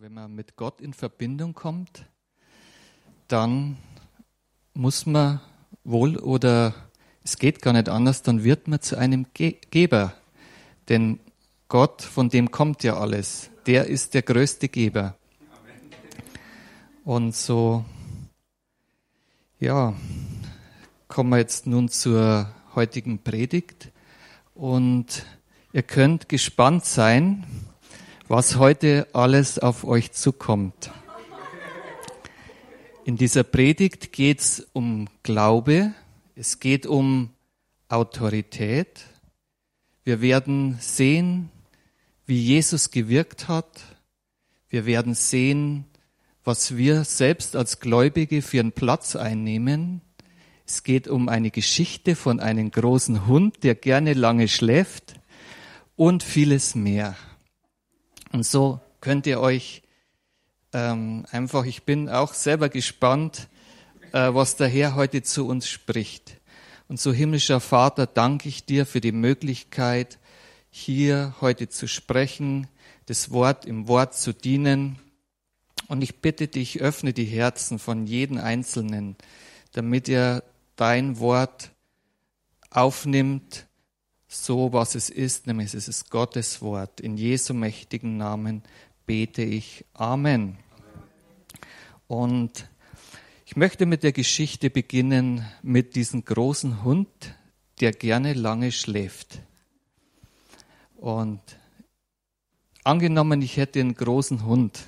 wenn man mit Gott in Verbindung kommt, dann muss man wohl oder es geht gar nicht anders, dann wird man zu einem Ge Geber. Denn Gott, von dem kommt ja alles. Der ist der größte Geber. Und so, ja, kommen wir jetzt nun zur heutigen Predigt. Und ihr könnt gespannt sein, was heute alles auf euch zukommt. In dieser Predigt geht es um Glaube, es geht um Autorität. Wir werden sehen, wie Jesus gewirkt hat. Wir werden sehen, was wir selbst als Gläubige für einen Platz einnehmen. Es geht um eine Geschichte von einem großen Hund, der gerne lange schläft und vieles mehr. Und so könnt ihr euch ähm, einfach, ich bin auch selber gespannt, äh, was der Herr heute zu uns spricht. Und so himmlischer Vater, danke ich dir für die Möglichkeit, hier heute zu sprechen, das Wort im Wort zu dienen. Und ich bitte dich, öffne die Herzen von jedem Einzelnen, damit er dein Wort aufnimmt, so was es ist, nämlich es ist Gottes Wort. In Jesu mächtigen Namen bete ich. Amen. Und ich möchte mit der Geschichte beginnen mit diesem großen Hund, der gerne lange schläft. Und angenommen, ich hätte einen großen Hund.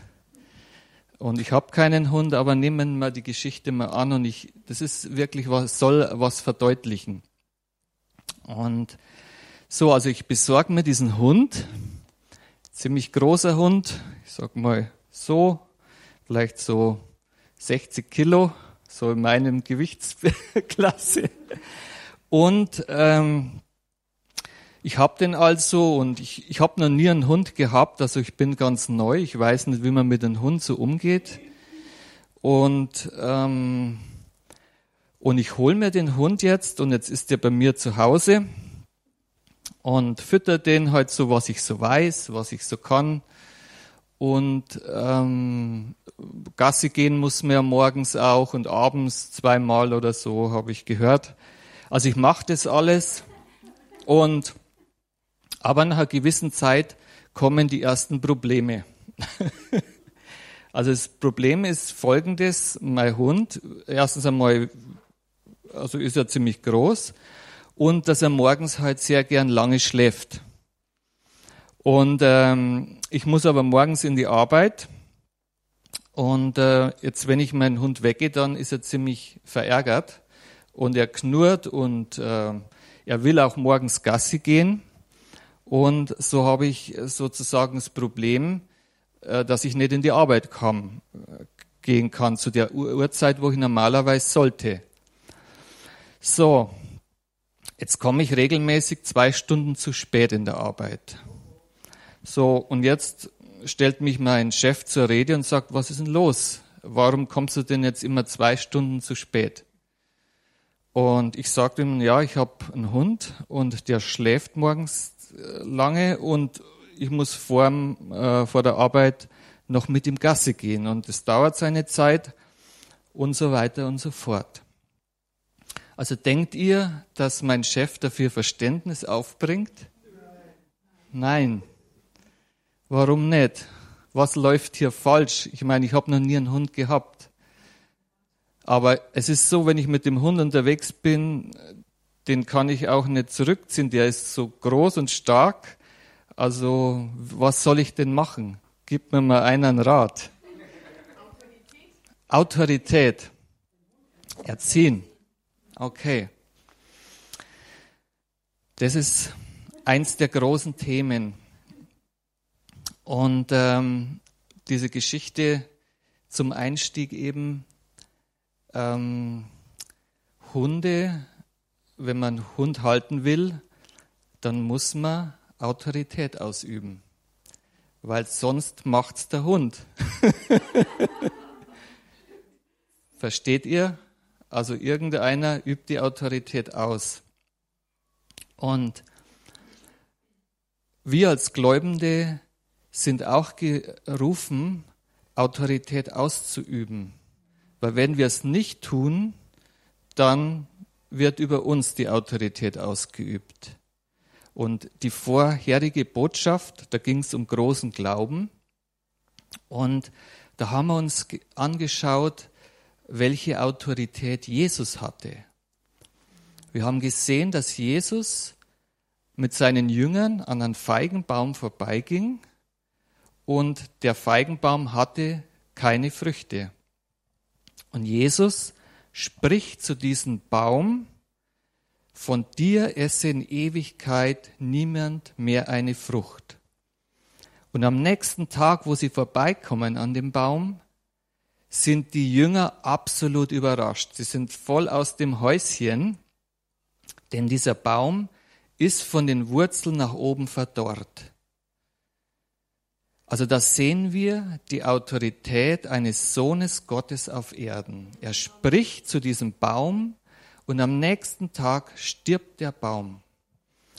Und ich habe keinen Hund, aber nehmen wir die Geschichte mal an und ich, das ist wirklich was, soll was verdeutlichen. Und so, also ich besorge mir diesen Hund, ziemlich großer Hund, ich sag mal so, vielleicht so 60 Kilo, so in meinem Gewichtsklasse. Und ähm, ich habe den also und ich, ich habe noch nie einen Hund gehabt, also ich bin ganz neu, ich weiß nicht, wie man mit einem Hund so umgeht. Und, ähm, und ich hole mir den Hund jetzt und jetzt ist der bei mir zu Hause und fütter den halt so, was ich so weiß, was ich so kann. Und ähm, Gassi gehen muss mir morgens auch und abends zweimal oder so, habe ich gehört. Also ich mache das alles. Und aber nach einer gewissen Zeit kommen die ersten Probleme. also das Problem ist folgendes, mein Hund, erstens einmal, also ist er ziemlich groß und dass er morgens halt sehr gern lange schläft. Und ähm, ich muss aber morgens in die Arbeit. Und äh, jetzt, wenn ich meinen Hund weggehe, dann ist er ziemlich verärgert und er knurrt und äh, er will auch morgens Gassi gehen. Und so habe ich sozusagen das Problem, äh, dass ich nicht in die Arbeit kam, äh, gehen kann zu der Uhrzeit, wo ich normalerweise sollte. So, jetzt komme ich regelmäßig zwei Stunden zu spät in der Arbeit. So, und jetzt stellt mich mein Chef zur Rede und sagt, was ist denn los? Warum kommst du denn jetzt immer zwei Stunden zu spät? Und ich sagte ihm, ja, ich habe einen Hund und der schläft morgens äh, lange und ich muss vor, äh, vor der Arbeit noch mit ihm Gasse gehen und es dauert seine Zeit und so weiter und so fort. Also denkt ihr, dass mein Chef dafür Verständnis aufbringt? Nein. Warum nicht? Was läuft hier falsch? Ich meine, ich habe noch nie einen Hund gehabt. Aber es ist so, wenn ich mit dem Hund unterwegs bin, den kann ich auch nicht zurückziehen. Der ist so groß und stark. Also was soll ich denn machen? Gib mir mal einen Rat. Autorität. Autorität. Erziehen. Okay. Das ist eins der großen Themen. Und ähm, diese Geschichte zum Einstieg eben, ähm, Hunde, wenn man Hund halten will, dann muss man Autorität ausüben, weil sonst macht's der Hund. Versteht ihr? Also irgendeiner übt die Autorität aus. Und wir als Gläubende sind auch gerufen, Autorität auszuüben. Weil wenn wir es nicht tun, dann wird über uns die Autorität ausgeübt. Und die vorherige Botschaft, da ging es um großen Glauben. Und da haben wir uns angeschaut, welche Autorität Jesus hatte. Wir haben gesehen, dass Jesus mit seinen Jüngern an einem Feigenbaum vorbeiging und der Feigenbaum hatte keine Früchte. Und Jesus spricht zu diesem Baum, von dir esse in Ewigkeit niemand mehr eine Frucht. Und am nächsten Tag, wo sie vorbeikommen an dem Baum, sind die Jünger absolut überrascht. Sie sind voll aus dem Häuschen, denn dieser Baum ist von den Wurzeln nach oben verdorrt. Also da sehen wir die Autorität eines Sohnes Gottes auf Erden. Er spricht zu diesem Baum und am nächsten Tag stirbt der Baum.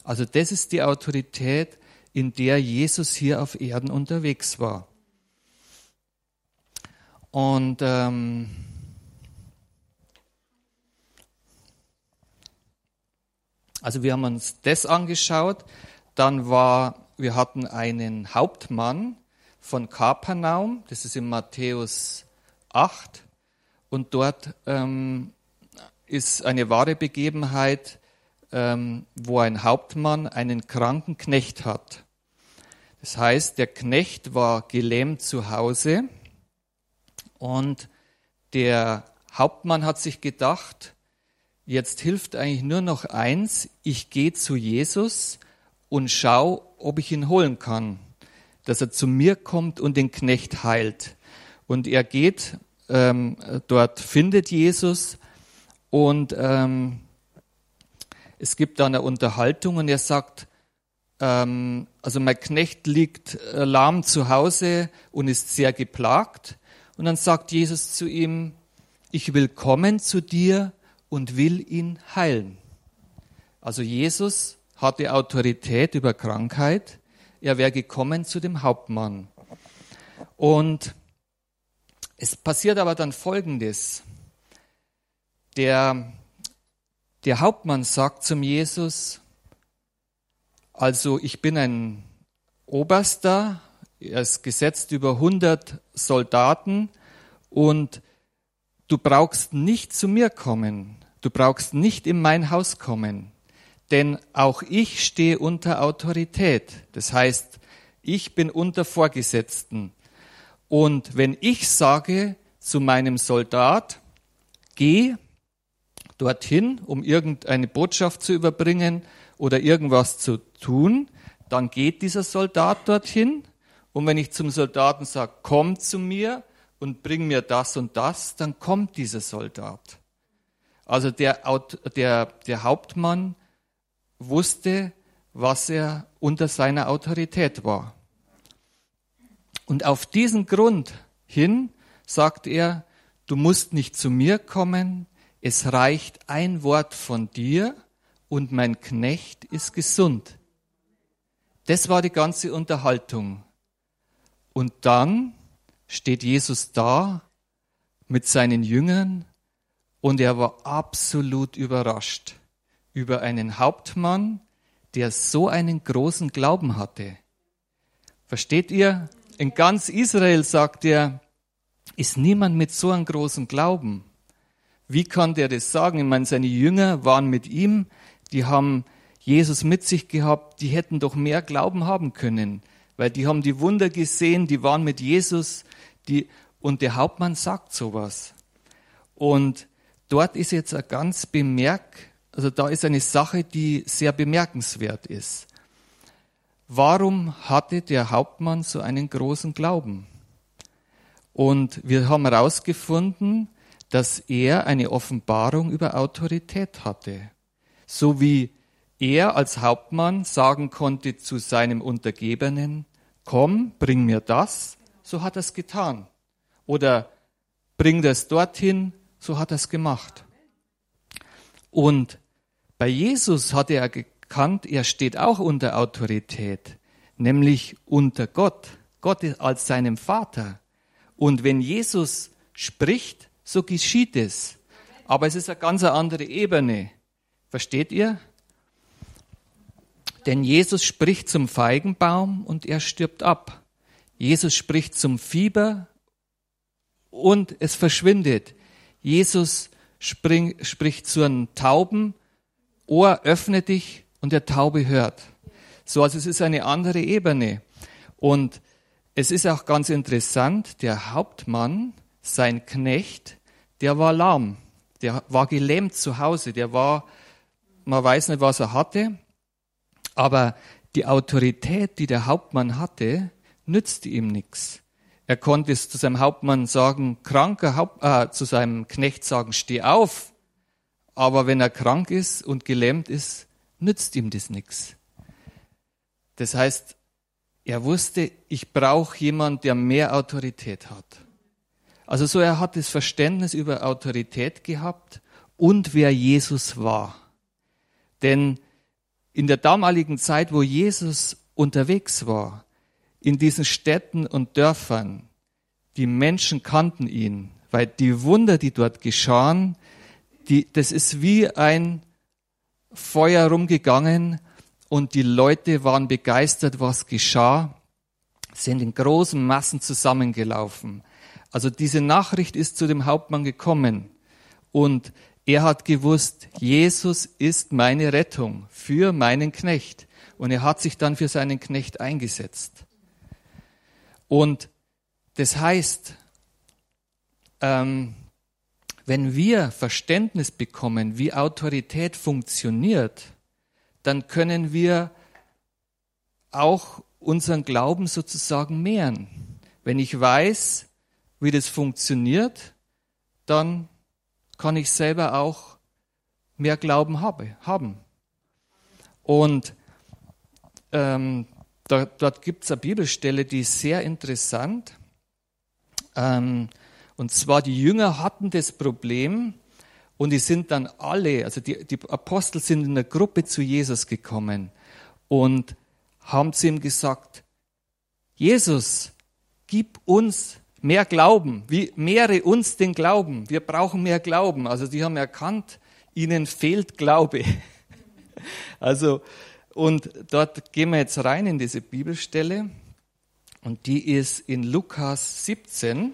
Also das ist die Autorität, in der Jesus hier auf Erden unterwegs war. Und ähm, also wir haben uns das angeschaut. Dann war, wir hatten einen Hauptmann von Kapernaum, das ist in Matthäus 8. Und dort ähm, ist eine wahre Begebenheit, ähm, wo ein Hauptmann einen kranken Knecht hat. Das heißt, der Knecht war gelähmt zu Hause und der Hauptmann hat sich gedacht, jetzt hilft eigentlich nur noch eins, ich gehe zu Jesus und schau, ob ich ihn holen kann, dass er zu mir kommt und den Knecht heilt. Und er geht ähm, dort, findet Jesus und ähm, es gibt da eine Unterhaltung und er sagt, ähm, also mein Knecht liegt äh, lahm zu Hause und ist sehr geplagt. Und dann sagt Jesus zu ihm, ich will kommen zu dir und will ihn heilen. Also Jesus hatte Autorität über Krankheit. Er wäre gekommen zu dem Hauptmann. Und es passiert aber dann Folgendes. Der, der Hauptmann sagt zum Jesus, also ich bin ein Oberster er ist gesetzt über 100 Soldaten und du brauchst nicht zu mir kommen. Du brauchst nicht in mein Haus kommen. Denn auch ich stehe unter Autorität. Das heißt, ich bin unter Vorgesetzten. Und wenn ich sage zu meinem Soldat, geh dorthin, um irgendeine Botschaft zu überbringen oder irgendwas zu tun, dann geht dieser Soldat dorthin und wenn ich zum Soldaten sage, komm zu mir und bring mir das und das, dann kommt dieser Soldat. Also der, der, der Hauptmann wusste, was er unter seiner Autorität war. Und auf diesen Grund hin sagt er, du musst nicht zu mir kommen, es reicht ein Wort von dir und mein Knecht ist gesund. Das war die ganze Unterhaltung. Und dann steht Jesus da mit seinen Jüngern und er war absolut überrascht über einen Hauptmann, der so einen großen Glauben hatte. Versteht ihr? In ganz Israel, sagt er, ist niemand mit so einem großen Glauben. Wie kann der das sagen? Ich meine, seine Jünger waren mit ihm, die haben Jesus mit sich gehabt, die hätten doch mehr Glauben haben können weil die haben die Wunder gesehen, die waren mit Jesus, die, und der Hauptmann sagt sowas. Und dort ist jetzt ein ganz bemerk, also da ist eine Sache, die sehr bemerkenswert ist. Warum hatte der Hauptmann so einen großen Glauben? Und wir haben herausgefunden, dass er eine Offenbarung über Autorität hatte. So wie er als Hauptmann sagen konnte zu seinem Untergebenen, komm, bring mir das, so hat er es getan. Oder bring das dorthin, so hat er es gemacht. Und bei Jesus hat er erkannt, er steht auch unter Autorität, nämlich unter Gott, Gott als seinem Vater. Und wenn Jesus spricht, so geschieht es. Aber es ist eine ganz andere Ebene. Versteht ihr? Denn Jesus spricht zum Feigenbaum und er stirbt ab. Jesus spricht zum Fieber und es verschwindet. Jesus spring, spricht zu einem Tauben, Ohr öffne dich und der Taube hört. So, also es ist eine andere Ebene. Und es ist auch ganz interessant, der Hauptmann, sein Knecht, der war lahm. Der war gelähmt zu Hause. Der war, man weiß nicht, was er hatte. Aber die Autorität, die der Hauptmann hatte, nützte ihm nichts. Er konnte es zu seinem Hauptmann sagen, kranker Haupt, äh, zu seinem Knecht sagen, steh auf. Aber wenn er krank ist und gelähmt ist, nützt ihm das nichts. Das heißt, er wusste, ich brauche jemand, der mehr Autorität hat. Also so, er hat das Verständnis über Autorität gehabt und wer Jesus war. Denn in der damaligen Zeit, wo Jesus unterwegs war, in diesen Städten und Dörfern, die Menschen kannten ihn, weil die Wunder, die dort geschahen, die, das ist wie ein Feuer rumgegangen und die Leute waren begeistert, was geschah, sind in großen Massen zusammengelaufen. Also diese Nachricht ist zu dem Hauptmann gekommen und er hat gewusst, Jesus ist meine Rettung für meinen Knecht. Und er hat sich dann für seinen Knecht eingesetzt. Und das heißt, ähm, wenn wir Verständnis bekommen, wie Autorität funktioniert, dann können wir auch unseren Glauben sozusagen mehren. Wenn ich weiß, wie das funktioniert, dann kann ich selber auch mehr Glauben habe, haben. Und ähm, da, dort gibt es eine Bibelstelle, die ist sehr interessant. Ähm, und zwar die Jünger hatten das Problem und die sind dann alle, also die, die Apostel sind in einer Gruppe zu Jesus gekommen und haben zu ihm gesagt, Jesus, gib uns mehr Glauben, wie mehre uns den Glauben. Wir brauchen mehr Glauben. Also die haben erkannt, ihnen fehlt Glaube. Also und dort gehen wir jetzt rein in diese Bibelstelle und die ist in Lukas 17.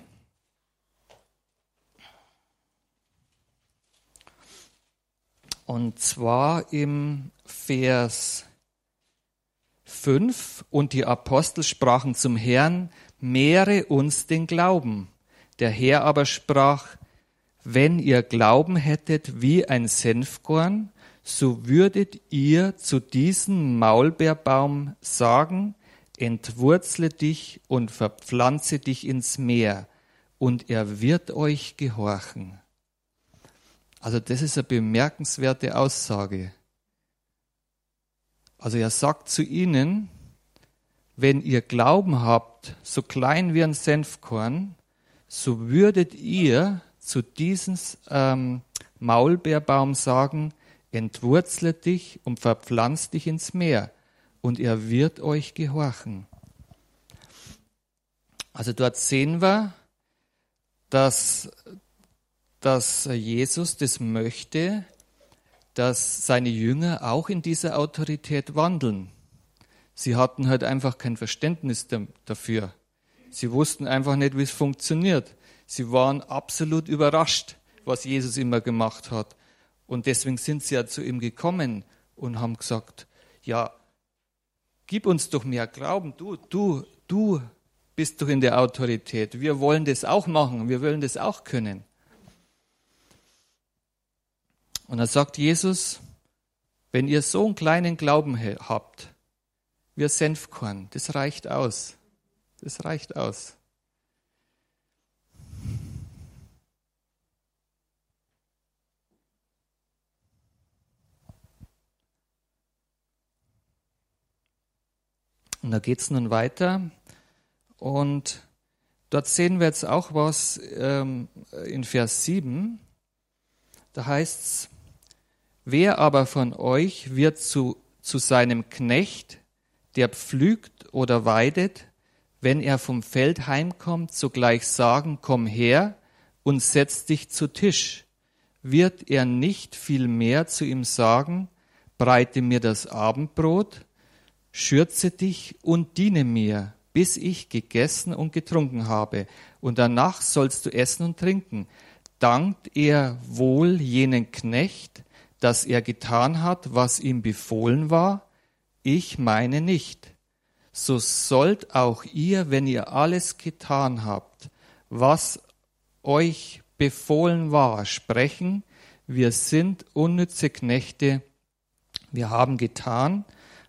Und zwar im Vers 5. Und die Apostel sprachen zum Herrn, mehre uns den Glauben. Der Herr aber sprach, wenn ihr Glauben hättet wie ein Senfkorn, so würdet ihr zu diesem Maulbeerbaum sagen, entwurzle dich und verpflanze dich ins Meer, und er wird euch gehorchen. Also das ist eine bemerkenswerte Aussage. Also er sagt zu ihnen, wenn ihr Glauben habt, so klein wie ein Senfkorn, so würdet ihr zu diesem ähm, Maulbeerbaum sagen, entwurzle dich und verpflanzt dich ins Meer, und er wird euch gehorchen. Also dort sehen wir, dass, dass Jesus das möchte, dass seine Jünger auch in dieser Autorität wandeln. Sie hatten halt einfach kein Verständnis dafür. Sie wussten einfach nicht, wie es funktioniert. Sie waren absolut überrascht, was Jesus immer gemacht hat. Und deswegen sind sie ja zu ihm gekommen und haben gesagt, ja, gib uns doch mehr Glauben. Du, du, du bist doch in der Autorität. Wir wollen das auch machen. Wir wollen das auch können. Und dann sagt Jesus, wenn ihr so einen kleinen Glauben habt, wie Senfkorn. Das reicht aus. Das reicht aus. Und da geht es nun weiter. Und dort sehen wir jetzt auch was ähm, in Vers 7. Da heißt es, wer aber von euch wird zu, zu seinem Knecht der pflügt oder weidet, wenn er vom Feld heimkommt, sogleich sagen, komm her und setz dich zu Tisch? Wird er nicht viel mehr zu ihm sagen, breite mir das Abendbrot, schürze dich und diene mir, bis ich gegessen und getrunken habe, und danach sollst du essen und trinken. Dankt er wohl jenen Knecht, dass er getan hat, was ihm befohlen war? Ich meine nicht. So sollt auch ihr, wenn ihr alles getan habt, was euch befohlen war, sprechen, wir sind unnütze Knechte, wir haben getan,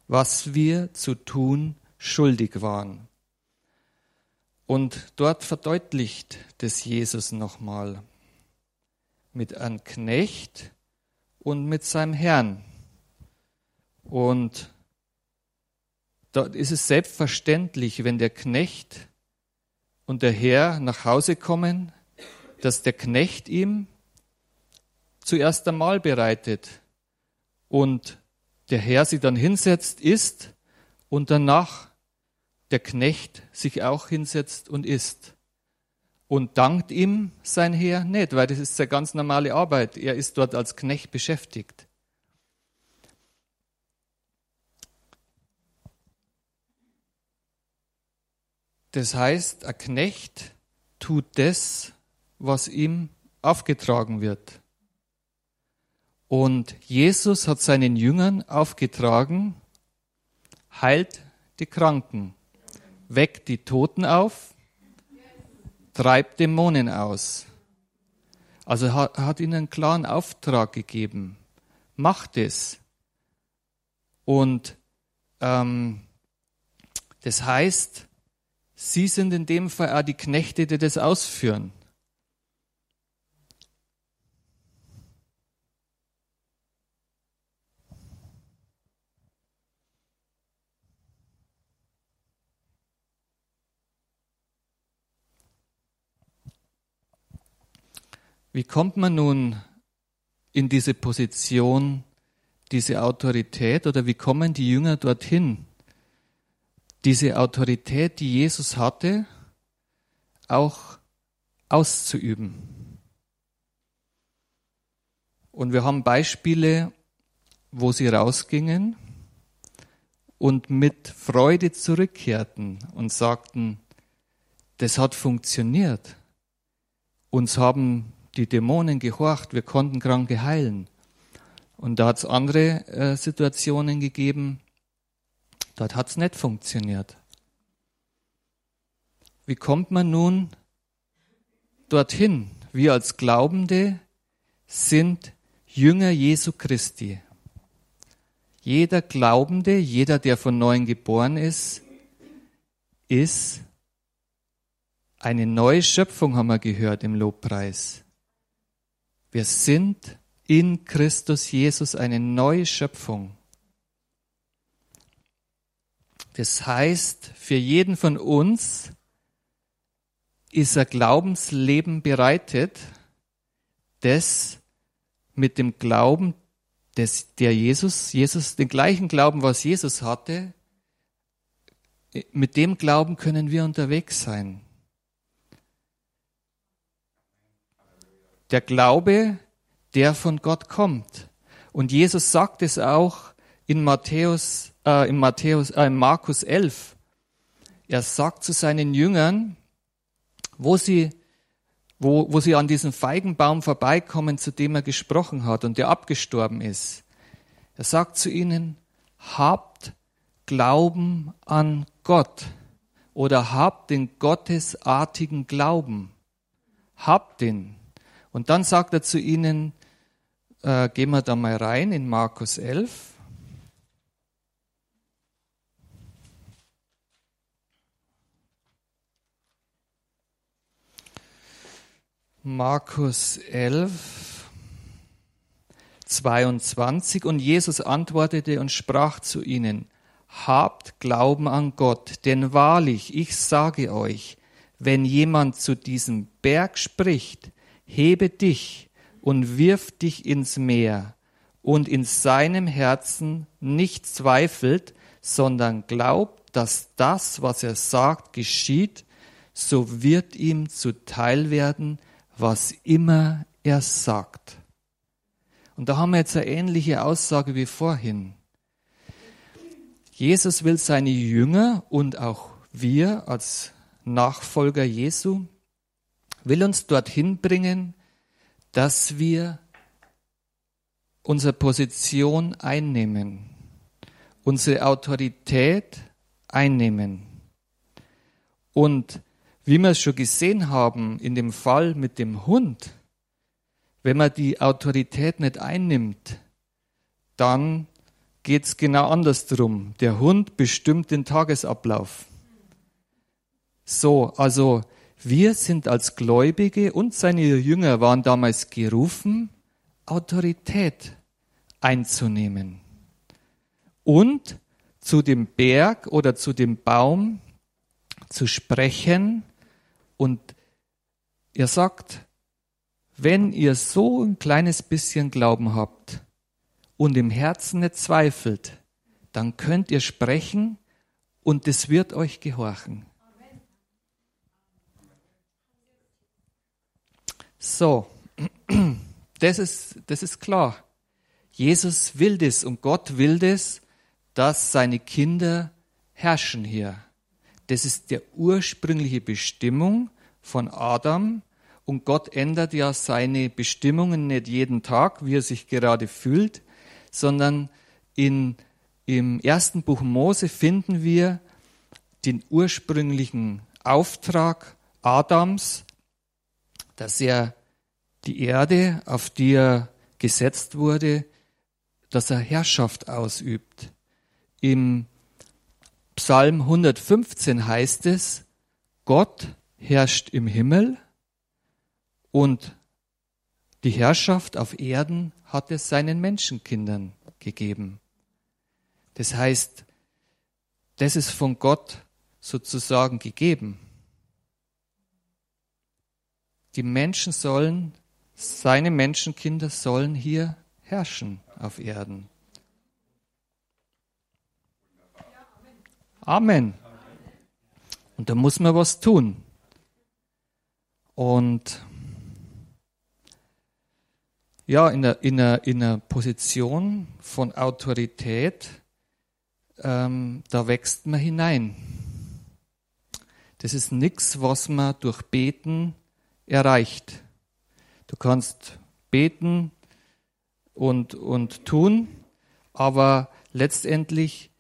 was wir zu tun schuldig waren. Und dort verdeutlicht das Jesus nochmal mit einem Knecht und mit seinem Herrn. Und dort ist es selbstverständlich, wenn der Knecht und der Herr nach Hause kommen, dass der Knecht ihm zuerst einmal bereitet und der Herr sie dann hinsetzt, isst und danach der Knecht sich auch hinsetzt und isst. Und dankt ihm sein Herr nicht, weil das ist seine ganz normale Arbeit. Er ist dort als Knecht beschäftigt. Das heißt, ein Knecht tut das, was ihm aufgetragen wird. Und Jesus hat seinen Jüngern aufgetragen, heilt die Kranken, weckt die Toten auf, treibt Dämonen aus. Also er hat ihnen einen klaren Auftrag gegeben. Macht es. Und ähm, das heißt, sie sind in dem Fall auch die Knechte, die das ausführen. Wie kommt man nun in diese Position, diese Autorität oder wie kommen die Jünger dorthin, diese Autorität, die Jesus hatte, auch auszuüben? Und wir haben Beispiele, wo sie rausgingen und mit Freude zurückkehrten und sagten, das hat funktioniert. Uns haben die Dämonen gehorcht, wir konnten Kranke heilen. Und da hat es andere äh, Situationen gegeben, dort hat es nicht funktioniert. Wie kommt man nun dorthin? Wir als Glaubende sind Jünger Jesu Christi. Jeder Glaubende, jeder, der von neuem geboren ist, ist eine neue Schöpfung, haben wir gehört im Lobpreis. Wir sind in Christus Jesus eine neue Schöpfung. Das heißt, für jeden von uns ist ein Glaubensleben bereitet, das mit dem Glauben, des, der Jesus, Jesus, den gleichen Glauben, was Jesus hatte, mit dem Glauben können wir unterwegs sein. der Glaube, der von Gott kommt. Und Jesus sagt es auch in Matthäus, äh, in Matthäus, äh, in Markus 11. Er sagt zu seinen Jüngern, wo sie, wo, wo sie an diesem Feigenbaum vorbeikommen, zu dem er gesprochen hat und der abgestorben ist. Er sagt zu ihnen, habt Glauben an Gott oder habt den gottesartigen Glauben. Habt den. Und dann sagt er zu ihnen, äh, gehen wir da mal rein in Markus 11. Markus 11, 22. Und Jesus antwortete und sprach zu ihnen, Habt Glauben an Gott, denn wahrlich, ich sage euch, wenn jemand zu diesem Berg spricht, hebe dich und wirf dich ins Meer und in seinem Herzen nicht zweifelt, sondern glaubt, dass das, was er sagt, geschieht, so wird ihm zuteil werden, was immer er sagt. Und da haben wir jetzt eine ähnliche Aussage wie vorhin. Jesus will seine Jünger und auch wir als Nachfolger Jesu, will uns dorthin bringen, dass wir unsere Position einnehmen, unsere Autorität einnehmen. Und wie wir es schon gesehen haben in dem Fall mit dem Hund, wenn man die Autorität nicht einnimmt, dann geht es genau andersrum. Der Hund bestimmt den Tagesablauf. So, also wir sind als Gläubige und seine Jünger waren damals gerufen, Autorität einzunehmen und zu dem Berg oder zu dem Baum zu sprechen und er sagt, wenn ihr so ein kleines bisschen Glauben habt und im Herzen nicht zweifelt, dann könnt ihr sprechen und es wird euch gehorchen. So, das ist, das ist klar. Jesus will das und Gott will das, dass seine Kinder herrschen hier. Das ist der ursprüngliche Bestimmung von Adam und Gott ändert ja seine Bestimmungen nicht jeden Tag, wie er sich gerade fühlt, sondern in, im ersten Buch Mose finden wir den ursprünglichen Auftrag Adams, dass er die Erde, auf die er gesetzt wurde, dass er Herrschaft ausübt. Im Psalm 115 heißt es, Gott herrscht im Himmel und die Herrschaft auf Erden hat es seinen Menschenkindern gegeben. Das heißt, das ist von Gott sozusagen gegeben. Die Menschen sollen, seine Menschenkinder sollen hier herrschen auf Erden. Amen. Und da muss man was tun. Und ja, in einer, in einer, in einer Position von Autorität, ähm, da wächst man hinein. Das ist nichts, was man durch Beten erreicht. Du kannst beten und, und tun, aber letztendlich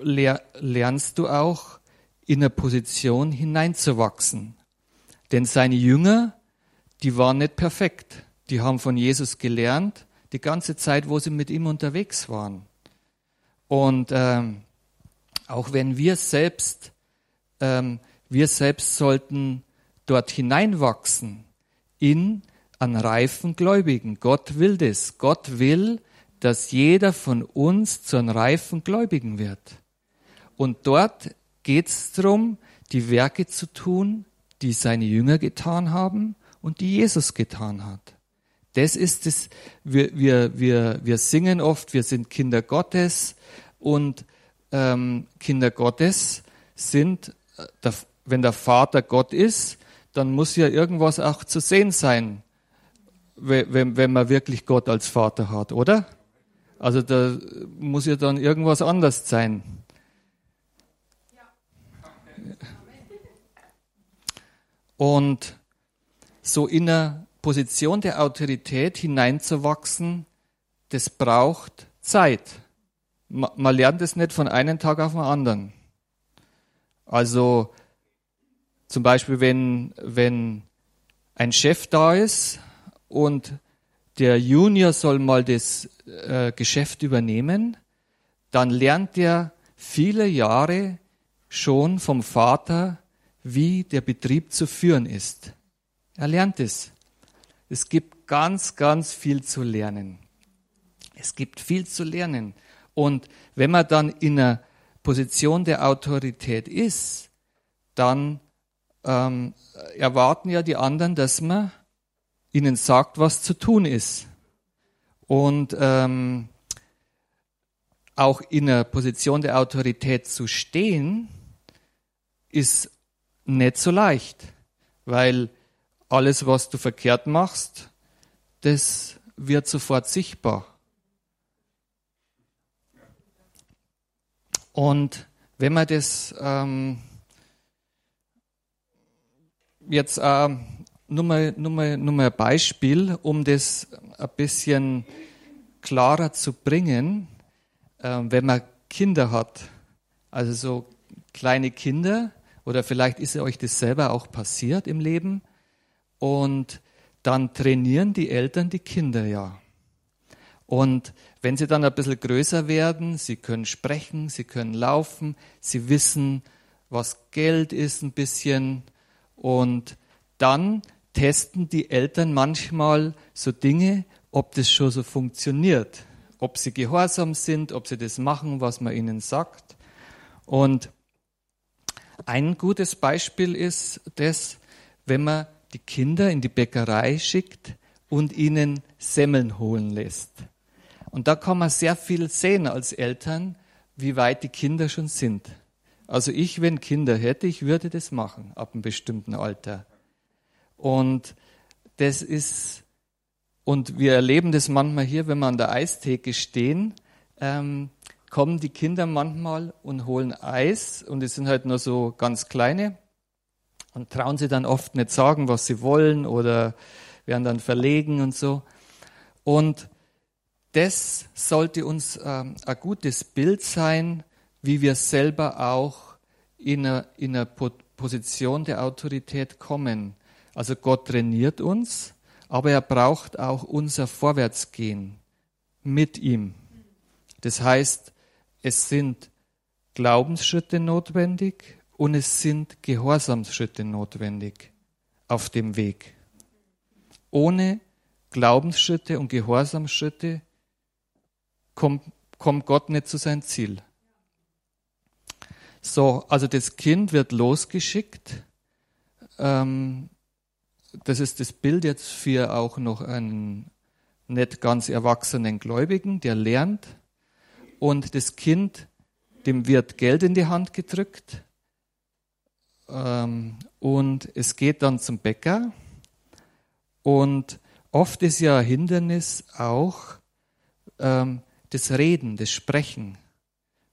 lernst du auch in eine Position hineinzuwachsen. Denn seine Jünger, die waren nicht perfekt die haben von Jesus gelernt, die ganze Zeit, wo sie mit ihm unterwegs waren. Und ähm, auch wenn wir selbst, ähm, wir selbst sollten dort hineinwachsen in an reifen Gläubigen. Gott will das. Gott will, dass jeder von uns zu einem reifen Gläubigen wird. Und dort geht es darum, die Werke zu tun, die seine Jünger getan haben und die Jesus getan hat. Das ist es, wir, wir, wir, wir singen oft, wir sind Kinder Gottes und ähm, Kinder Gottes sind, äh, wenn der Vater Gott ist, dann muss ja irgendwas auch zu sehen sein, wenn, wenn man wirklich Gott als Vater hat, oder? Also da muss ja dann irgendwas anders sein. Und so in einer Position der Autorität hineinzuwachsen, das braucht Zeit. Man lernt es nicht von einem Tag auf den anderen. Also zum Beispiel, wenn, wenn ein Chef da ist und der Junior soll mal das äh, Geschäft übernehmen, dann lernt er viele Jahre schon vom Vater, wie der Betrieb zu führen ist. Er lernt es. Es gibt ganz, ganz viel zu lernen. Es gibt viel zu lernen. Und wenn man dann in einer Position der Autorität ist, dann ähm, erwarten ja die anderen, dass man ihnen sagt, was zu tun ist. Und ähm, auch in einer Position der Autorität zu stehen, ist nicht so leicht, weil alles, was du verkehrt machst, das wird sofort sichtbar. Und wenn man das ähm, jetzt äh, nur, mal, nur, mal, nur mal ein Beispiel, um das ein bisschen klarer zu bringen, äh, wenn man Kinder hat, also so kleine Kinder, oder vielleicht ist euch das selber auch passiert im Leben, und dann trainieren die Eltern die Kinder ja. Und wenn sie dann ein bisschen größer werden, sie können sprechen, sie können laufen, sie wissen, was Geld ist ein bisschen. Und dann testen die Eltern manchmal so Dinge, ob das schon so funktioniert, ob sie gehorsam sind, ob sie das machen, was man ihnen sagt. Und ein gutes Beispiel ist das, wenn man die Kinder in die Bäckerei schickt und ihnen Semmeln holen lässt. Und da kann man sehr viel sehen als Eltern, wie weit die Kinder schon sind. Also ich, wenn Kinder hätte, ich würde das machen ab einem bestimmten Alter. Und das ist, und wir erleben das manchmal hier, wenn wir an der Eistheke stehen, ähm, kommen die Kinder manchmal und holen Eis und es sind halt nur so ganz kleine und trauen sie dann oft nicht sagen, was sie wollen oder werden dann verlegen und so. Und das sollte uns ähm, ein gutes Bild sein, wie wir selber auch in einer, in einer Position der Autorität kommen. Also Gott trainiert uns, aber er braucht auch unser Vorwärtsgehen mit ihm. Das heißt, es sind Glaubensschritte notwendig und es sind Gehorsamsschritte notwendig auf dem Weg. Ohne Glaubensschritte und Gehorsamsschritte kommt, kommt Gott nicht zu seinem Ziel. So, also das Kind wird losgeschickt. Ähm, das ist das Bild jetzt für auch noch einen nicht ganz erwachsenen Gläubigen, der lernt. Und das Kind, dem wird Geld in die Hand gedrückt. Ähm, und es geht dann zum Bäcker. Und oft ist ja Hindernis auch, ähm, das Reden, das Sprechen.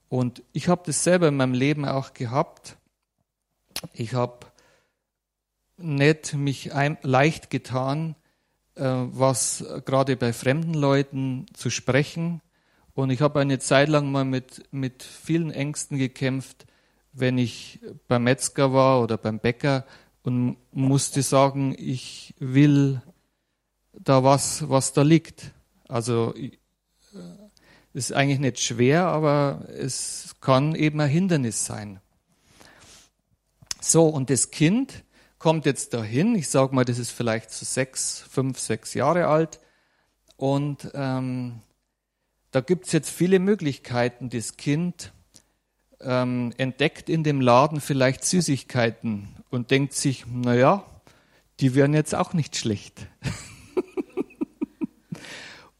Und ich habe das selber in meinem Leben auch gehabt. Ich habe nicht mich leicht getan, äh, was gerade bei fremden Leuten zu sprechen. Und ich habe eine Zeit lang mal mit, mit vielen Ängsten gekämpft, wenn ich beim Metzger war oder beim Bäcker und musste sagen, ich will da was, was da liegt. Also ist eigentlich nicht schwer, aber es kann eben ein Hindernis sein. So, und das Kind kommt jetzt dahin, ich sage mal, das ist vielleicht so sechs, fünf, sechs Jahre alt, und ähm, da gibt es jetzt viele Möglichkeiten. Das Kind ähm, entdeckt in dem Laden vielleicht Süßigkeiten und denkt sich, naja, die wären jetzt auch nicht schlecht.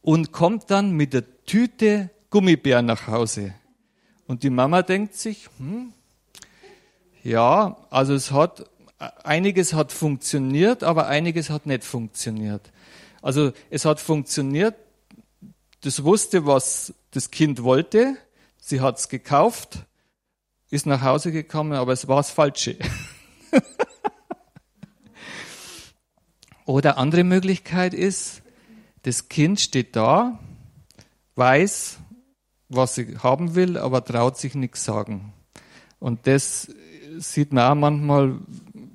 und kommt dann mit der Tüte Gummibären nach Hause. Und die Mama denkt sich, hm, ja, also es hat, einiges hat funktioniert, aber einiges hat nicht funktioniert. Also es hat funktioniert, das wusste, was das Kind wollte, sie hat es gekauft, ist nach Hause gekommen, aber es war das Falsche. Oder andere Möglichkeit ist, das Kind steht da, weiß, was sie haben will, aber traut sich nichts sagen. Und das sieht man auch manchmal,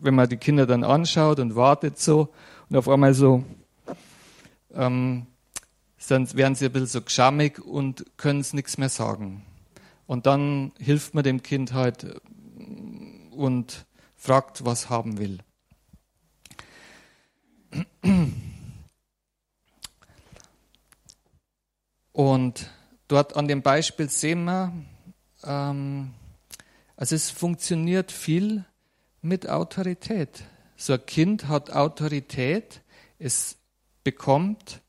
wenn man die Kinder dann anschaut und wartet so und auf einmal so, ähm, dann werden sie ein bisschen so geschammig und können es nichts mehr sagen. Und dann hilft man dem Kind halt und fragt, was haben will. Und dort an dem Beispiel sehen wir, ähm, also es funktioniert viel mit Autorität. So ein Kind hat Autorität, es bekommt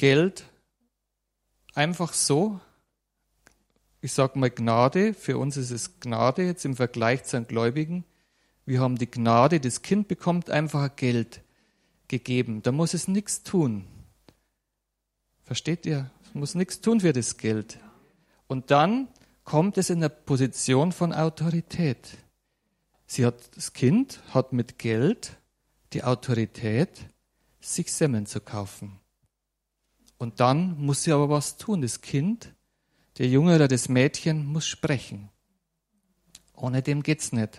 Geld einfach so, ich sage mal Gnade, für uns ist es Gnade jetzt im Vergleich zu einem Gläubigen. Wir haben die Gnade, das Kind bekommt einfach Geld gegeben. Da muss es nichts tun. Versteht ihr? Es muss nichts tun für das Geld. Und dann kommt es in der Position von Autorität. Sie hat, das Kind hat mit Geld die Autorität, sich Semmeln zu kaufen. Und dann muss sie aber was tun. Das Kind, der Junge oder das Mädchen muss sprechen. Ohne dem geht's nicht.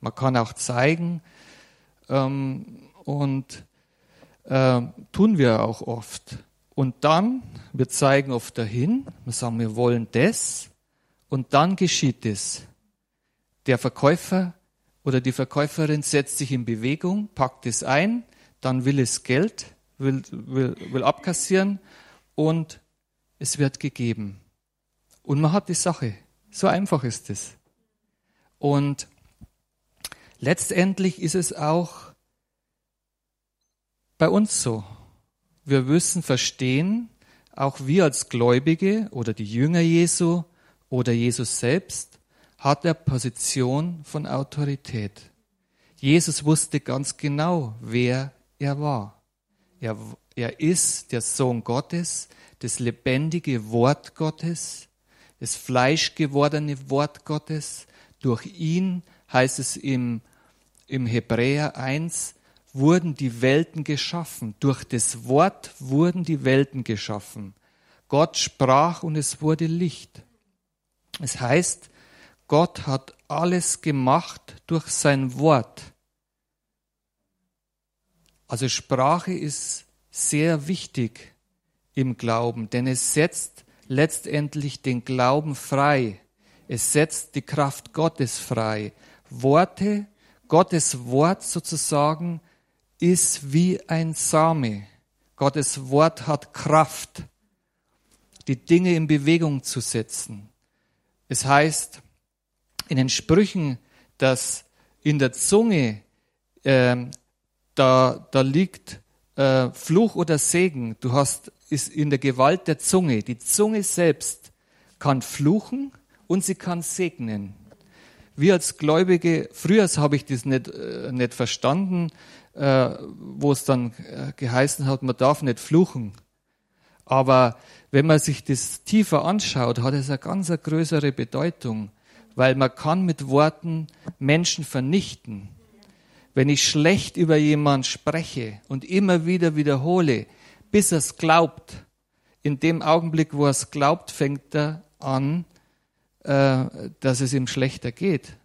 Man kann auch zeigen ähm, und äh, tun wir auch oft. Und dann, wir zeigen oft dahin, wir sagen, wir wollen das, und dann geschieht es. Der Verkäufer oder die Verkäuferin setzt sich in Bewegung, packt es ein, dann will es Geld, will, will, will abkassieren und es wird gegeben. Und man hat die Sache. So einfach ist es. Und letztendlich ist es auch bei uns so. Wir müssen verstehen, auch wir als Gläubige oder die Jünger Jesu oder Jesus selbst, hat er Position von Autorität. Jesus wusste ganz genau, wer er war. Er, er ist der Sohn Gottes, das lebendige Wort Gottes, das fleischgewordene Wort Gottes. Durch ihn heißt es im, im Hebräer 1, wurden die Welten geschaffen. Durch das Wort wurden die Welten geschaffen. Gott sprach und es wurde Licht. Es heißt, Gott hat alles gemacht durch sein Wort. Also Sprache ist sehr wichtig im Glauben, denn es setzt letztendlich den Glauben frei. Es setzt die Kraft Gottes frei. Worte, Gottes Wort sozusagen, ist wie ein Same. Gottes Wort hat Kraft, die Dinge in Bewegung zu setzen. Es heißt, in den Sprüchen, dass in der Zunge äh, da, da liegt äh, Fluch oder Segen. Du hast ist in der Gewalt der Zunge. Die Zunge selbst kann fluchen und sie kann segnen. Wir als Gläubige, früher habe ich das nicht, äh, nicht verstanden, äh, wo es dann äh, geheißen hat, man darf nicht fluchen. Aber wenn man sich das tiefer anschaut, hat es eine ganz eine größere Bedeutung weil man kann mit Worten Menschen vernichten. Wenn ich schlecht über jemanden spreche und immer wieder wiederhole, bis er es glaubt, in dem Augenblick, wo er es glaubt, fängt er an, äh, dass es ihm schlechter geht.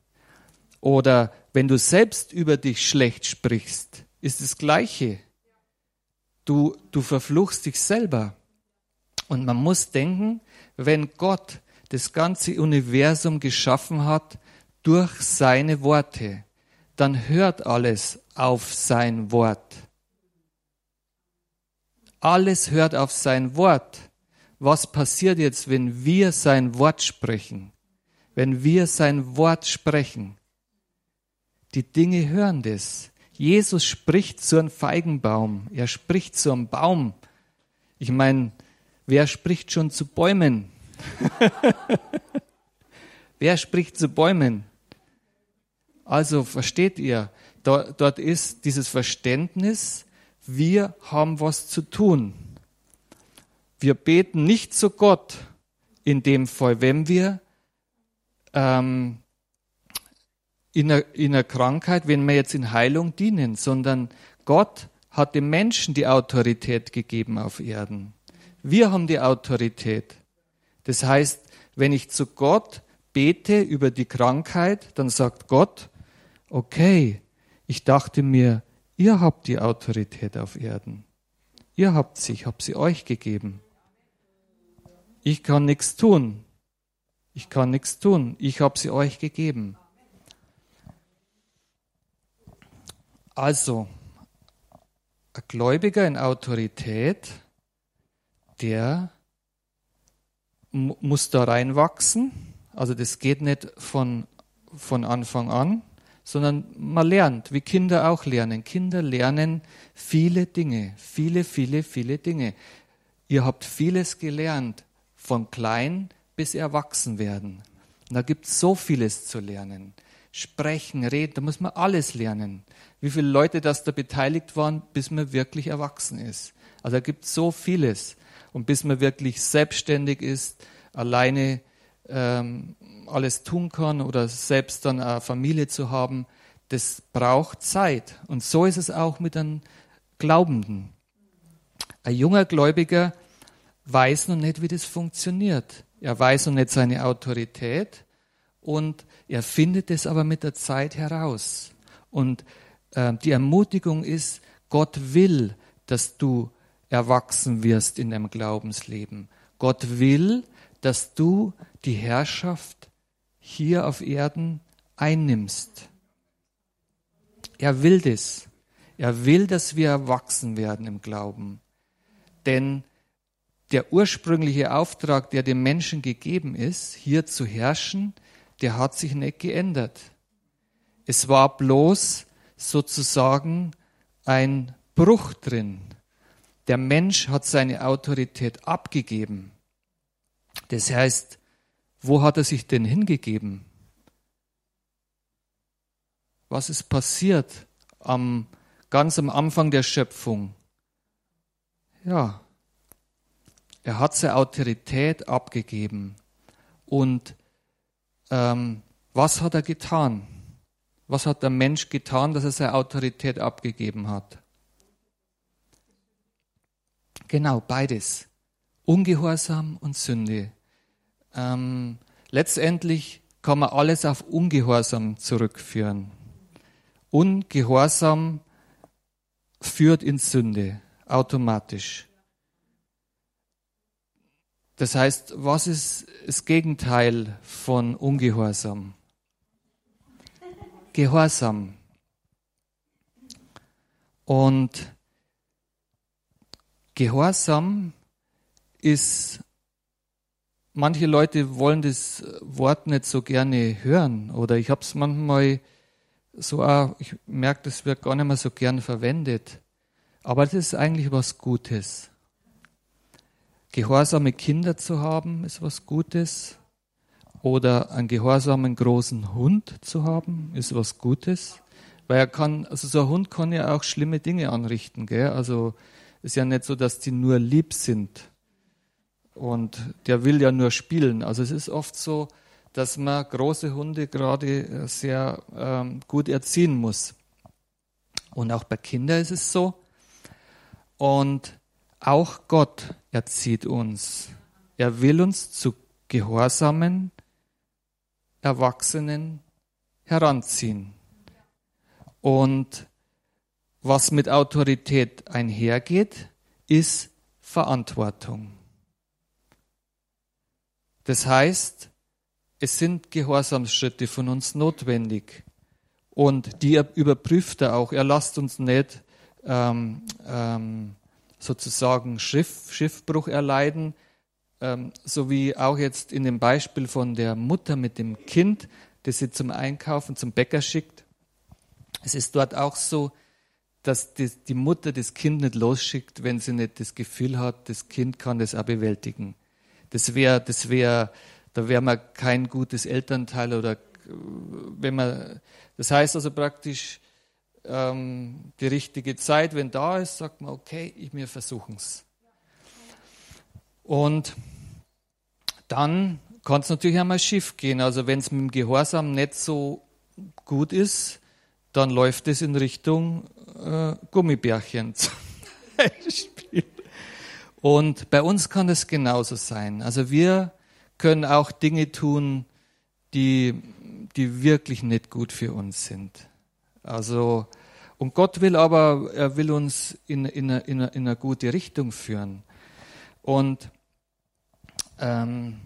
Oder wenn du selbst über dich schlecht sprichst, ist das Gleiche. Du, du verfluchst dich selber. Und man muss denken, wenn Gott das ganze Universum geschaffen hat durch seine Worte, dann hört alles auf sein Wort. Alles hört auf sein Wort. Was passiert jetzt, wenn wir sein Wort sprechen? Wenn wir sein Wort sprechen? Die Dinge hören das. Jesus spricht zu einem Feigenbaum. Er spricht zu einem Baum. Ich meine, wer spricht schon zu Bäumen? Wer spricht zu Bäumen? Also versteht ihr, dort ist dieses Verständnis, wir haben was zu tun. Wir beten nicht zu Gott in dem Fall, wenn wir ähm, in, einer, in einer Krankheit, wenn wir jetzt in Heilung dienen, sondern Gott hat dem Menschen die Autorität gegeben auf Erden. Wir haben die Autorität. Das heißt, wenn ich zu Gott bete über die Krankheit, dann sagt Gott, okay, ich dachte mir, ihr habt die Autorität auf Erden. Ihr habt sie, ich habe sie euch gegeben. Ich kann nichts tun. Ich kann nichts tun. Ich habe sie euch gegeben. Also, ein Gläubiger in Autorität, der muss da reinwachsen. Also das geht nicht von, von Anfang an, sondern man lernt, wie Kinder auch lernen. Kinder lernen viele Dinge, viele, viele, viele Dinge. Ihr habt vieles gelernt, von klein bis erwachsen werden. Und da gibt es so vieles zu lernen. Sprechen, reden, da muss man alles lernen. Wie viele Leute das da beteiligt waren, bis man wirklich erwachsen ist. Also da gibt es so vieles. Und bis man wirklich selbstständig ist, alleine ähm, alles tun kann oder selbst dann eine Familie zu haben, das braucht Zeit. Und so ist es auch mit einem Glaubenden. Ein junger Gläubiger weiß noch nicht, wie das funktioniert. Er weiß noch nicht seine Autorität und er findet es aber mit der Zeit heraus. Und äh, die Ermutigung ist, Gott will, dass du erwachsen wirst in deinem Glaubensleben. Gott will, dass du die Herrschaft hier auf Erden einnimmst. Er will das. Er will, dass wir erwachsen werden im Glauben. Denn der ursprüngliche Auftrag, der dem Menschen gegeben ist, hier zu herrschen, der hat sich nicht geändert. Es war bloß sozusagen ein Bruch drin. Der Mensch hat seine Autorität abgegeben. Das heißt, wo hat er sich denn hingegeben? Was ist passiert am, ganz am Anfang der Schöpfung? Ja, er hat seine Autorität abgegeben. Und ähm, was hat er getan? Was hat der Mensch getan, dass er seine Autorität abgegeben hat? Genau, beides. Ungehorsam und Sünde. Ähm, letztendlich kann man alles auf Ungehorsam zurückführen. Ungehorsam führt in Sünde, automatisch. Das heißt, was ist das Gegenteil von Ungehorsam? Gehorsam. Und Gehorsam ist, manche Leute wollen das Wort nicht so gerne hören oder ich habe es manchmal so auch, ich merke, das wird gar nicht mehr so gern verwendet. Aber das ist eigentlich was Gutes. Gehorsame Kinder zu haben, ist was Gutes. Oder einen gehorsamen großen Hund zu haben, ist was Gutes. Weil er kann, also so ein Hund kann ja auch schlimme Dinge anrichten, gell? Also, ist ja nicht so, dass die nur lieb sind. Und der will ja nur spielen. Also es ist oft so, dass man große Hunde gerade äh, sehr ähm, gut erziehen muss. Und auch bei Kindern ist es so. Und auch Gott erzieht uns. Er will uns zu gehorsamen Erwachsenen heranziehen. Und was mit Autorität einhergeht, ist Verantwortung. Das heißt, es sind Gehorsamsschritte von uns notwendig. Und die überprüft er auch. Er lasst uns nicht ähm, ähm, sozusagen Schiff, Schiffbruch erleiden, ähm, so wie auch jetzt in dem Beispiel von der Mutter mit dem Kind, das sie zum Einkaufen zum Bäcker schickt. Es ist dort auch so, dass die, die Mutter das Kind nicht losschickt, wenn sie nicht das Gefühl hat, das Kind kann das auch bewältigen. Das wäre, das wäre, da wäre man kein gutes Elternteil oder wenn man, das heißt also praktisch, ähm, die richtige Zeit, wenn da ist, sagt man, okay, ich, wir versuchen es. Und dann kann es natürlich einmal schief gehen. Also wenn es mit dem Gehorsam nicht so gut ist, dann läuft es in Richtung äh, Gummibärchen zum Beispiel. Und bei uns kann es genauso sein. Also wir können auch Dinge tun, die, die wirklich nicht gut für uns sind. Also, und Gott will aber, er will uns in, in, eine, in, eine, in eine gute Richtung führen. Und, ähm,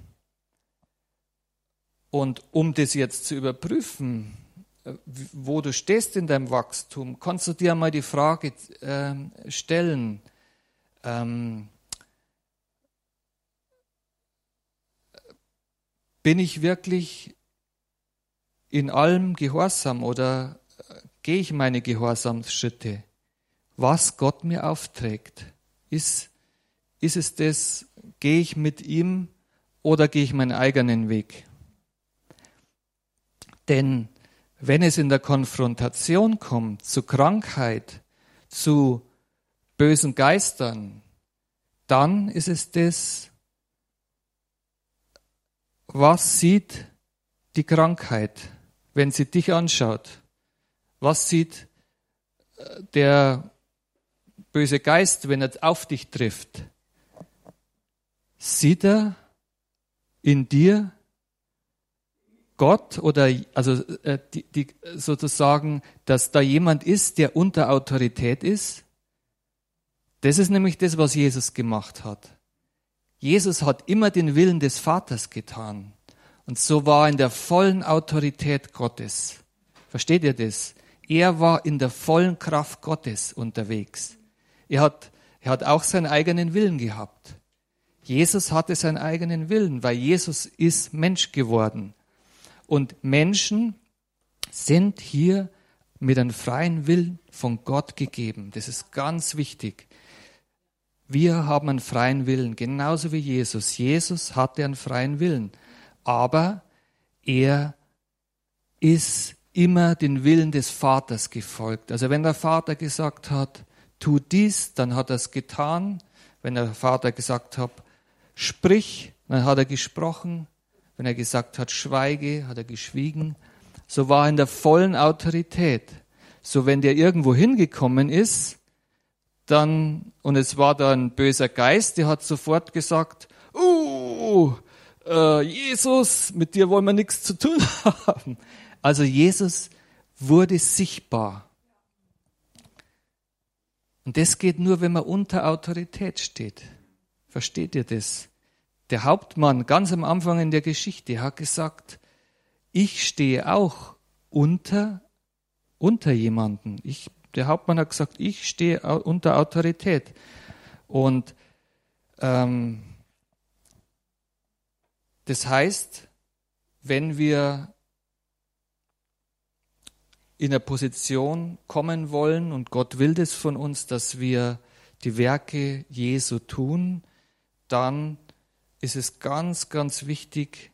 und um das jetzt zu überprüfen, äh, wo du stehst in deinem Wachstum, kannst du dir mal die Frage äh, stellen, ähm, bin ich wirklich in allem gehorsam oder gehe ich meine Gehorsamsschritte? Was Gott mir aufträgt, ist, ist es das, gehe ich mit ihm oder gehe ich meinen eigenen Weg? Denn wenn es in der Konfrontation kommt zu Krankheit, zu bösen Geistern, dann ist es das, was sieht die Krankheit, wenn sie dich anschaut? Was sieht äh, der böse Geist, wenn er auf dich trifft? Sieht er in dir Gott oder also äh, die, die, sozusagen, dass da jemand ist, der unter Autorität ist? Das ist nämlich das, was Jesus gemacht hat. Jesus hat immer den Willen des Vaters getan. Und so war er in der vollen Autorität Gottes. Versteht ihr das? Er war in der vollen Kraft Gottes unterwegs. Er hat, er hat auch seinen eigenen Willen gehabt. Jesus hatte seinen eigenen Willen, weil Jesus ist Mensch geworden. Und Menschen sind hier mit einem freien Willen von Gott gegeben. Das ist ganz wichtig. Wir haben einen freien Willen, genauso wie Jesus. Jesus hatte einen freien Willen, aber er ist immer den Willen des Vaters gefolgt. Also wenn der Vater gesagt hat, tu dies, dann hat er es getan. Wenn der Vater gesagt hat, sprich, dann hat er gesprochen. Wenn er gesagt hat, schweige, hat er geschwiegen. So war er in der vollen Autorität. So wenn der irgendwo hingekommen ist, dann, und es war da ein böser Geist, der hat sofort gesagt, uh, äh, Jesus, mit dir wollen wir nichts zu tun haben. Also Jesus wurde sichtbar. Und das geht nur, wenn man unter Autorität steht. Versteht ihr das? Der Hauptmann ganz am Anfang in der Geschichte hat gesagt, ich stehe auch unter, unter jemanden. Ich der Hauptmann hat gesagt, ich stehe unter Autorität. Und ähm, das heißt, wenn wir in eine Position kommen wollen und Gott will das von uns, dass wir die Werke Jesu tun, dann ist es ganz, ganz wichtig,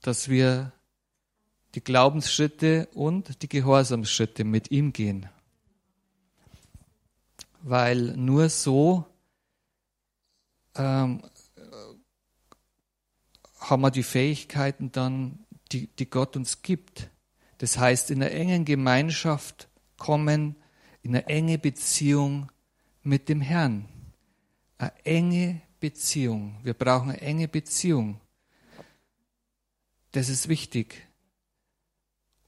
dass wir die Glaubensschritte und die Gehorsamsschritte mit ihm gehen weil nur so ähm, haben wir die Fähigkeiten dann, die, die Gott uns gibt. Das heißt, in einer engen Gemeinschaft kommen, in eine enge Beziehung mit dem Herrn. Eine enge Beziehung. Wir brauchen eine enge Beziehung. Das ist wichtig.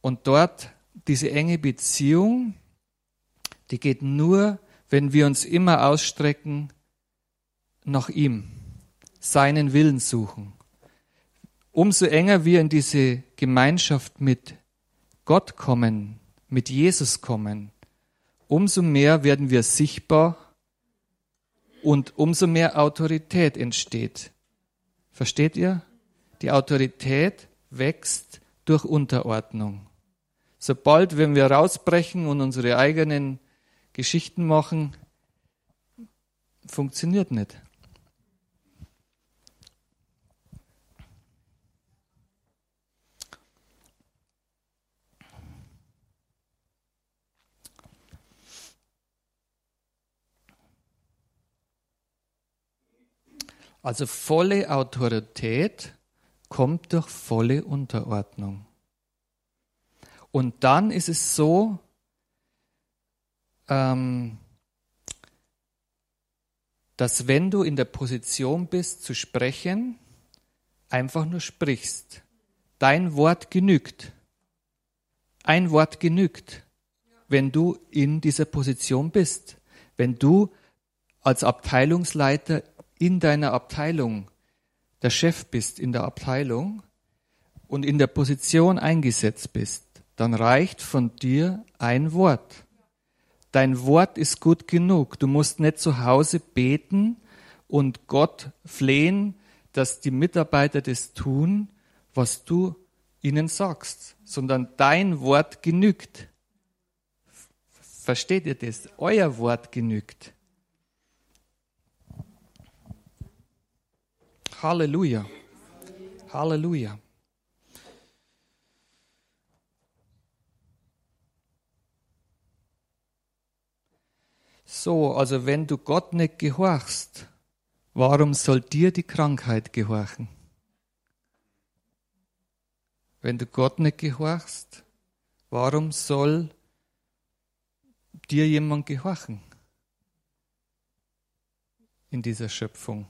Und dort, diese enge Beziehung, die geht nur, wenn wir uns immer ausstrecken nach ihm, seinen Willen suchen. Umso enger wir in diese Gemeinschaft mit Gott kommen, mit Jesus kommen, umso mehr werden wir sichtbar und umso mehr Autorität entsteht. Versteht ihr? Die Autorität wächst durch Unterordnung. Sobald, wenn wir rausbrechen und unsere eigenen Geschichten machen, funktioniert nicht. Also volle Autorität kommt durch volle Unterordnung. Und dann ist es so, ähm, dass wenn du in der Position bist zu sprechen, einfach nur sprichst. Dein Wort genügt. Ein Wort genügt, wenn du in dieser Position bist. Wenn du als Abteilungsleiter in deiner Abteilung der Chef bist in der Abteilung und in der Position eingesetzt bist, dann reicht von dir ein Wort. Dein Wort ist gut genug. Du musst nicht zu Hause beten und Gott flehen, dass die Mitarbeiter das tun, was du ihnen sagst, sondern dein Wort genügt. Versteht ihr das? Euer Wort genügt. Halleluja. Halleluja. So, also wenn du Gott nicht gehorchst, warum soll dir die Krankheit gehorchen? Wenn du Gott nicht gehorchst, warum soll dir jemand gehorchen in dieser Schöpfung?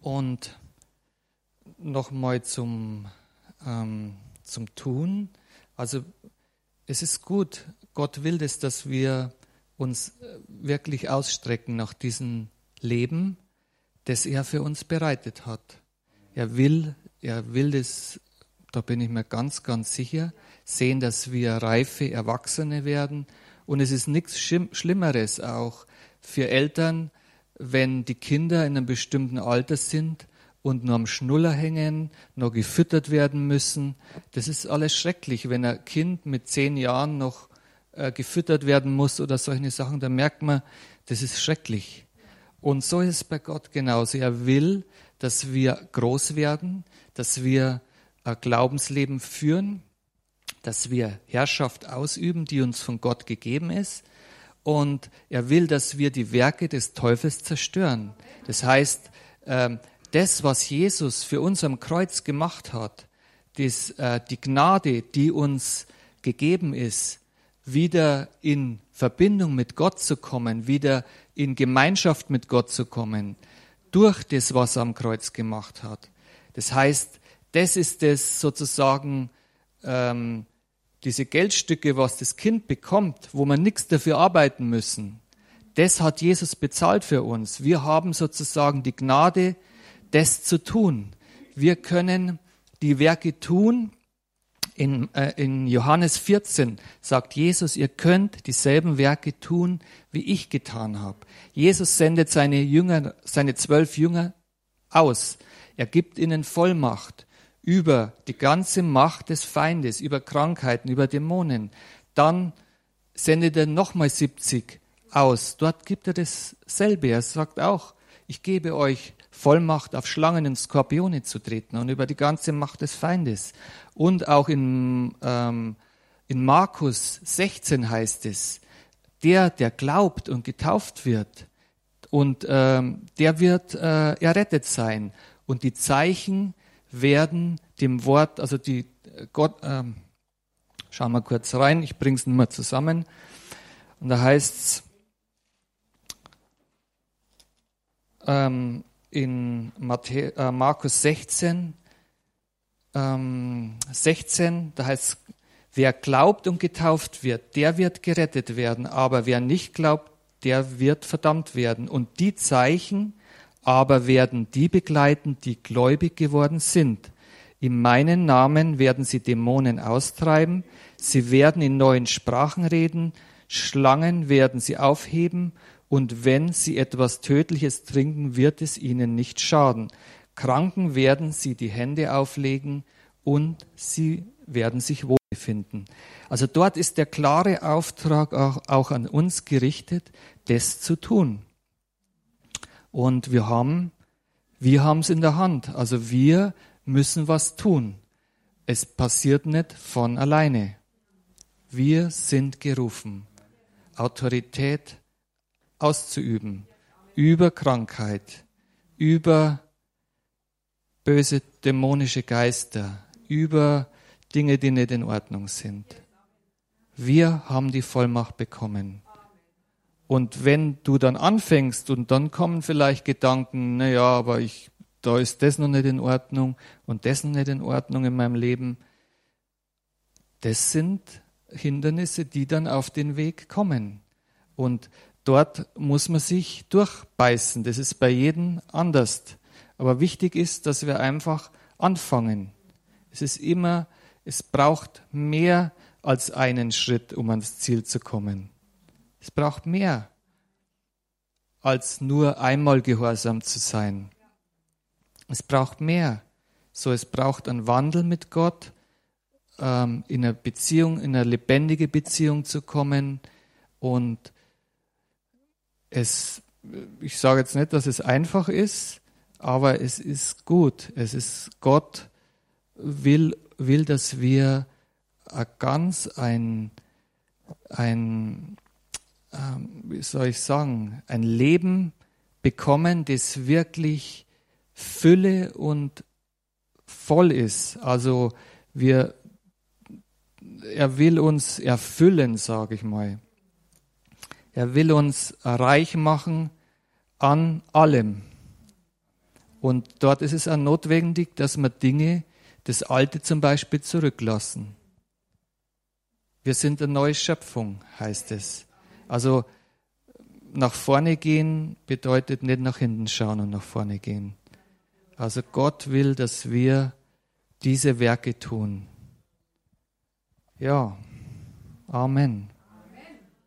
Und nochmal zum, ähm, zum Tun. Also es ist gut, Gott will das, dass wir uns äh, wirklich ausstrecken nach diesem Leben, das er für uns bereitet hat. Er will, er will das, da bin ich mir ganz, ganz sicher, sehen, dass wir reife Erwachsene werden. Und es ist nichts Schlimmeres auch für Eltern, wenn die Kinder in einem bestimmten Alter sind und nur am Schnuller hängen, noch gefüttert werden müssen. Das ist alles schrecklich, wenn ein Kind mit zehn Jahren noch äh, gefüttert werden muss oder solche Sachen, da merkt man, das ist schrecklich. Und so ist es bei Gott genauso. Er will, dass wir groß werden, dass wir ein Glaubensleben führen, dass wir Herrschaft ausüben, die uns von Gott gegeben ist. Und er will, dass wir die Werke des Teufels zerstören. Das heißt, ähm, das, was Jesus für uns am Kreuz gemacht hat, das, äh, die Gnade, die uns gegeben ist, wieder in Verbindung mit Gott zu kommen, wieder in Gemeinschaft mit Gott zu kommen, durch das, was er am Kreuz gemacht hat. Das heißt, das ist das sozusagen ähm, diese Geldstücke, was das Kind bekommt, wo man nichts dafür arbeiten müssen. Das hat Jesus bezahlt für uns. Wir haben sozusagen die Gnade, das zu tun. Wir können die Werke tun. In, äh, in Johannes 14 sagt Jesus, ihr könnt dieselben Werke tun, wie ich getan habe. Jesus sendet seine Jünger, seine zwölf Jünger aus. Er gibt ihnen Vollmacht über die ganze Macht des Feindes, über Krankheiten, über Dämonen. Dann sendet er nochmal 70 aus. Dort gibt er dasselbe. Er sagt auch, ich gebe euch Vollmacht auf Schlangen und Skorpione zu treten und über die ganze Macht des Feindes. Und auch in, ähm, in Markus 16 heißt es, der, der glaubt und getauft wird, und ähm, der wird äh, errettet sein. Und die Zeichen werden dem Wort, also die äh, Gott, ähm, schauen wir kurz rein, ich bringe es nur zusammen. Und da heißt es, ähm, in Matthä äh, Markus 16, ähm, 16, da heißt es, wer glaubt und getauft wird, der wird gerettet werden, aber wer nicht glaubt, der wird verdammt werden. Und die Zeichen aber werden die begleiten, die gläubig geworden sind. In meinen Namen werden sie Dämonen austreiben, sie werden in neuen Sprachen reden, Schlangen werden sie aufheben und wenn sie etwas Tödliches trinken, wird es ihnen nicht schaden. Kranken werden sie die Hände auflegen und sie werden sich wohlbefinden. Also dort ist der klare Auftrag auch, auch an uns gerichtet, das zu tun. Und wir haben, wir haben es in der Hand. Also wir müssen was tun. Es passiert nicht von alleine. Wir sind gerufen, Autorität auszuüben über Krankheit, über böse dämonische Geister, über Dinge, die nicht in Ordnung sind. Wir haben die Vollmacht bekommen. Und wenn du dann anfängst und dann kommen vielleicht Gedanken, na ja, aber ich, da ist das noch nicht in Ordnung und das noch nicht in Ordnung in meinem Leben. Das sind Hindernisse, die dann auf den Weg kommen. Und dort muss man sich durchbeißen. Das ist bei jedem anders. Aber wichtig ist, dass wir einfach anfangen. Es ist immer, es braucht mehr als einen Schritt, um ans Ziel zu kommen. Es braucht mehr als nur einmal gehorsam zu sein. Es braucht mehr. So, es braucht einen Wandel mit Gott, ähm, in eine Beziehung, in eine lebendige Beziehung zu kommen. Und es, ich sage jetzt nicht, dass es einfach ist, aber es ist gut. Es ist Gott will, will, dass wir ganz ein, ein, ähm, wie soll ich sagen, ein Leben bekommen, das wirklich Fülle und voll ist. Also wir, er will uns erfüllen, sage ich mal. Er will uns reich machen an allem. Und dort ist es auch notwendig, dass wir Dinge, das Alte zum Beispiel, zurücklassen. Wir sind eine neue Schöpfung, heißt es. Also nach vorne gehen bedeutet nicht nach hinten schauen und nach vorne gehen. Also Gott will, dass wir diese Werke tun. Ja, Amen.